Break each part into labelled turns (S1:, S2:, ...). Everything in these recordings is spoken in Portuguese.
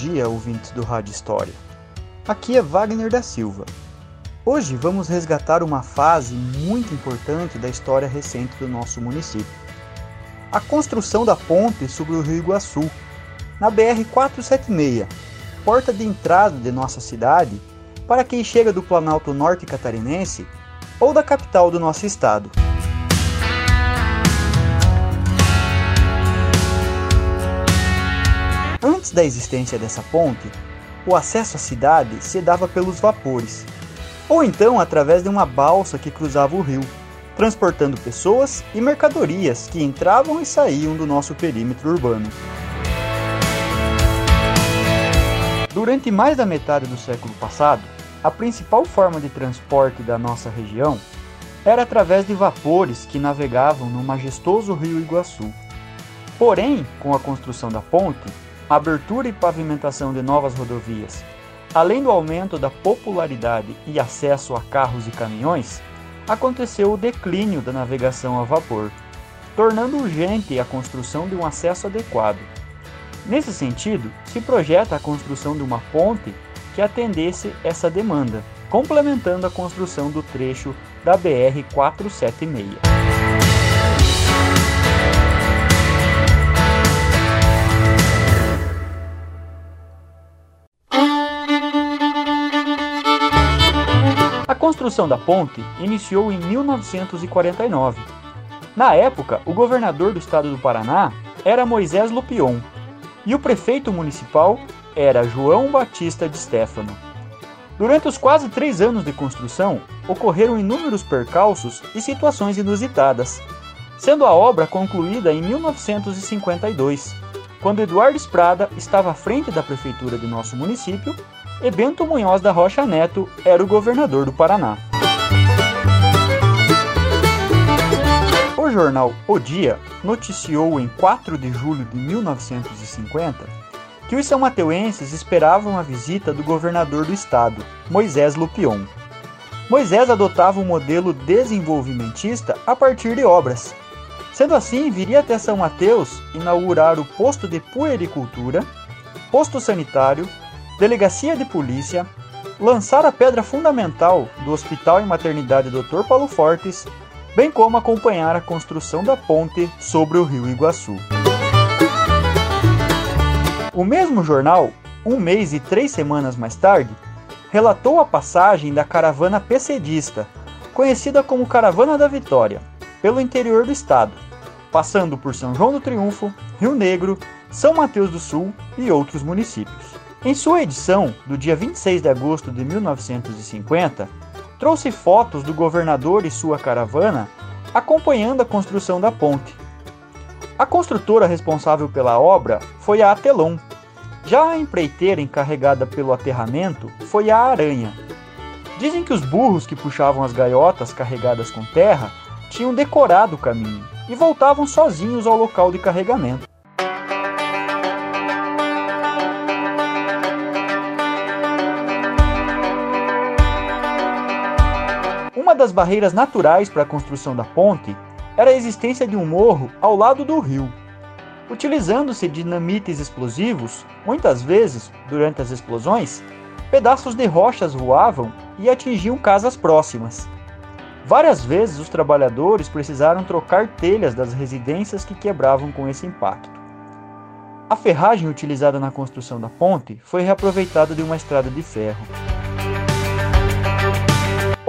S1: dia, ouvintes do Rádio História. Aqui é Wagner da Silva. Hoje vamos resgatar uma fase muito importante da história recente do nosso município. A construção da ponte sobre o Rio Iguaçu, na BR-476, porta de entrada de nossa cidade para quem chega do Planalto Norte Catarinense ou da capital do nosso estado. Antes da existência dessa ponte, o acesso à cidade se dava pelos vapores, ou então através de uma balsa que cruzava o rio, transportando pessoas e mercadorias que entravam e saíam do nosso perímetro urbano. Durante mais da metade do século passado, a principal forma de transporte da nossa região era através de vapores que navegavam no majestoso rio Iguaçu. Porém, com a construção da ponte, abertura e pavimentação de novas rodovias, além do aumento da popularidade e acesso a carros e caminhões, aconteceu o declínio da navegação a vapor, tornando urgente a construção de um acesso adequado. Nesse sentido, se projeta a construção de uma ponte que atendesse essa demanda, complementando a construção do trecho da BR 476. Construção da ponte iniciou em 1949. Na época, o governador do estado do Paraná era Moisés Lupion e o prefeito municipal era João Batista de Stefano. Durante os quase três anos de construção, ocorreram inúmeros percalços e situações inusitadas, sendo a obra concluída em 1952, quando Eduardo Esprada estava à frente da prefeitura de nosso município e Bento Munhoz da Rocha Neto era o governador do Paraná. O jornal O Dia noticiou em 4 de julho de 1950 que os são mateuenses esperavam a visita do governador do estado, Moisés Lupion. Moisés adotava um modelo desenvolvimentista a partir de obras. Sendo assim, viria até São Mateus inaugurar o posto de puericultura, posto sanitário, delegacia de polícia, lançar a pedra fundamental do Hospital e Maternidade Dr. Paulo Fortes, bem como acompanhar a construção da ponte sobre o rio Iguaçu. O mesmo jornal, um mês e três semanas mais tarde, relatou a passagem da caravana PCDista, conhecida como Caravana da Vitória, pelo interior do estado, passando por São João do Triunfo, Rio Negro, São Mateus do Sul e outros municípios. Em sua edição, do dia 26 de agosto de 1950, trouxe fotos do governador e sua caravana acompanhando a construção da ponte. A construtora responsável pela obra foi a Atelon. Já a empreiteira encarregada pelo aterramento foi a Aranha. Dizem que os burros que puxavam as gaiotas carregadas com terra tinham decorado o caminho e voltavam sozinhos ao local de carregamento. Das barreiras naturais para a construção da ponte era a existência de um morro ao lado do rio. Utilizando-se dinamites explosivos, muitas vezes, durante as explosões, pedaços de rochas voavam e atingiam casas próximas. Várias vezes os trabalhadores precisaram trocar telhas das residências que quebravam com esse impacto. A ferragem utilizada na construção da ponte foi reaproveitada de uma estrada de ferro.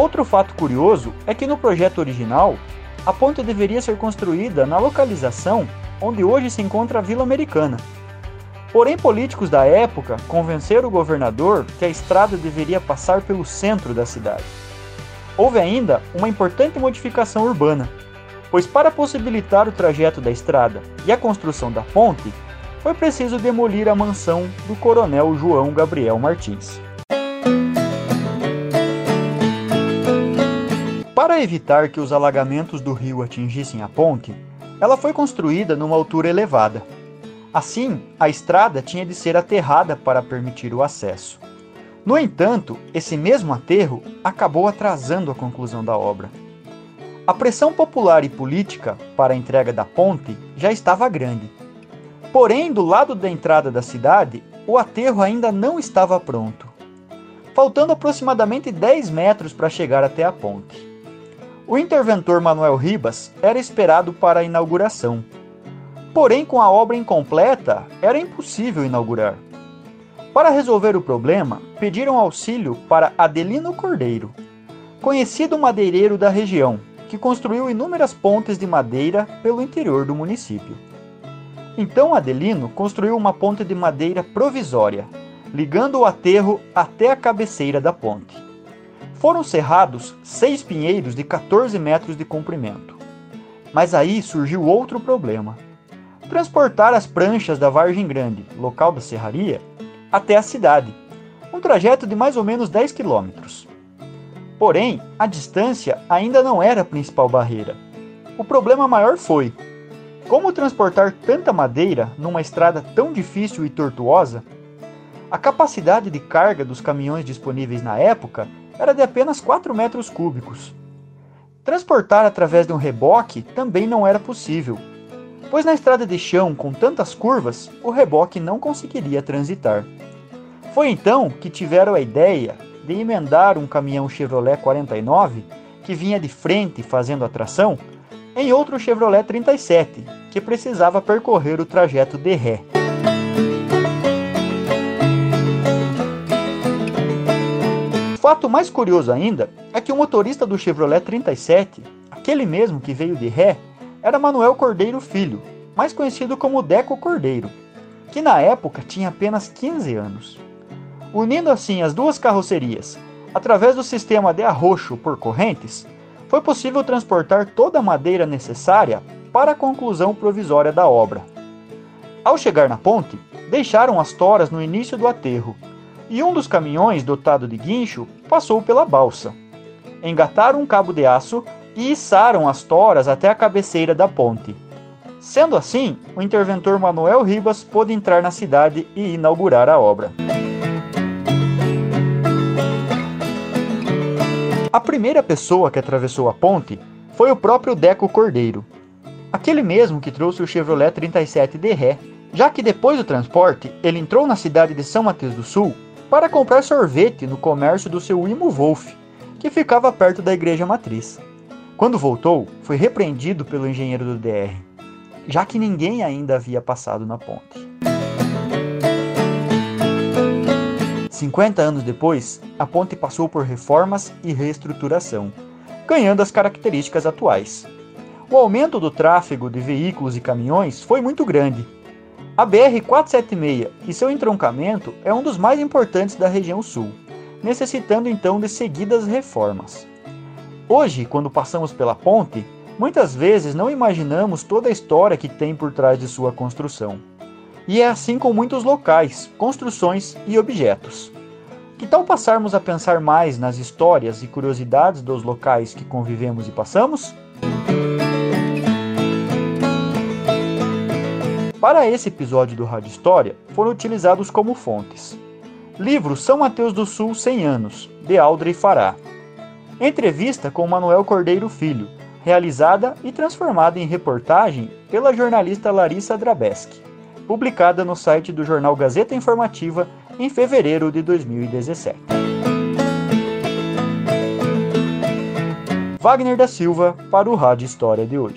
S1: Outro fato curioso é que no projeto original, a ponte deveria ser construída na localização onde hoje se encontra a Vila Americana. Porém, políticos da época convenceram o governador que a estrada deveria passar pelo centro da cidade. Houve ainda uma importante modificação urbana, pois para possibilitar o trajeto da estrada e a construção da ponte, foi preciso demolir a mansão do coronel João Gabriel Martins. Para evitar que os alagamentos do rio atingissem a ponte, ela foi construída numa altura elevada. Assim, a estrada tinha de ser aterrada para permitir o acesso. No entanto, esse mesmo aterro acabou atrasando a conclusão da obra. A pressão popular e política para a entrega da ponte já estava grande. Porém, do lado da entrada da cidade, o aterro ainda não estava pronto, faltando aproximadamente 10 metros para chegar até a ponte. O interventor Manuel Ribas era esperado para a inauguração. Porém, com a obra incompleta, era impossível inaugurar. Para resolver o problema, pediram auxílio para Adelino Cordeiro, conhecido madeireiro da região, que construiu inúmeras pontes de madeira pelo interior do município. Então Adelino construiu uma ponte de madeira provisória, ligando o aterro até a cabeceira da ponte. Foram cerrados seis pinheiros de 14 metros de comprimento. Mas aí surgiu outro problema. Transportar as pranchas da Vargem Grande, local da serraria, até a cidade, um trajeto de mais ou menos 10 quilômetros. Porém, a distância ainda não era a principal barreira. O problema maior foi como transportar tanta madeira numa estrada tão difícil e tortuosa? A capacidade de carga dos caminhões disponíveis na época era de apenas 4 metros cúbicos. Transportar através de um reboque também não era possível, pois na estrada de chão com tantas curvas, o reboque não conseguiria transitar. Foi então que tiveram a ideia de emendar um caminhão Chevrolet 49, que vinha de frente fazendo a tração, em outro Chevrolet 37, que precisava percorrer o trajeto de ré. Fato mais curioso ainda é que o motorista do Chevrolet 37, aquele mesmo que veio de ré, era Manuel Cordeiro Filho, mais conhecido como Deco Cordeiro, que na época tinha apenas 15 anos. Unindo assim as duas carrocerias, através do sistema de arroxo por correntes, foi possível transportar toda a madeira necessária para a conclusão provisória da obra. Ao chegar na ponte, deixaram as toras no início do aterro, e um dos caminhões dotado de guincho passou pela balsa. Engataram um cabo de aço e içaram as toras até a cabeceira da ponte. Sendo assim, o interventor Manuel Ribas pôde entrar na cidade e inaugurar a obra. A primeira pessoa que atravessou a ponte foi o próprio Deco Cordeiro, aquele mesmo que trouxe o Chevrolet 37 de ré, já que depois do transporte ele entrou na cidade de São Mateus do Sul para comprar sorvete no comércio do seu Imo Wolf, que ficava perto da igreja matriz. Quando voltou, foi repreendido pelo engenheiro do DR, já que ninguém ainda havia passado na ponte. 50 anos depois, a ponte passou por reformas e reestruturação, ganhando as características atuais. O aumento do tráfego de veículos e caminhões foi muito grande. A BR-476 e seu entroncamento é um dos mais importantes da região sul, necessitando então de seguidas reformas. Hoje, quando passamos pela ponte, muitas vezes não imaginamos toda a história que tem por trás de sua construção. E é assim com muitos locais, construções e objetos. Que tal passarmos a pensar mais nas histórias e curiosidades dos locais que convivemos e passamos? Para esse episódio do Rádio História, foram utilizados como fontes: livro São Mateus do Sul 100 anos, de Aldrey Fará, Entrevista com Manuel Cordeiro Filho, realizada e transformada em reportagem pela jornalista Larissa Drabeski, publicada no site do jornal Gazeta Informativa em fevereiro de 2017. Wagner da Silva para o Rádio História de hoje.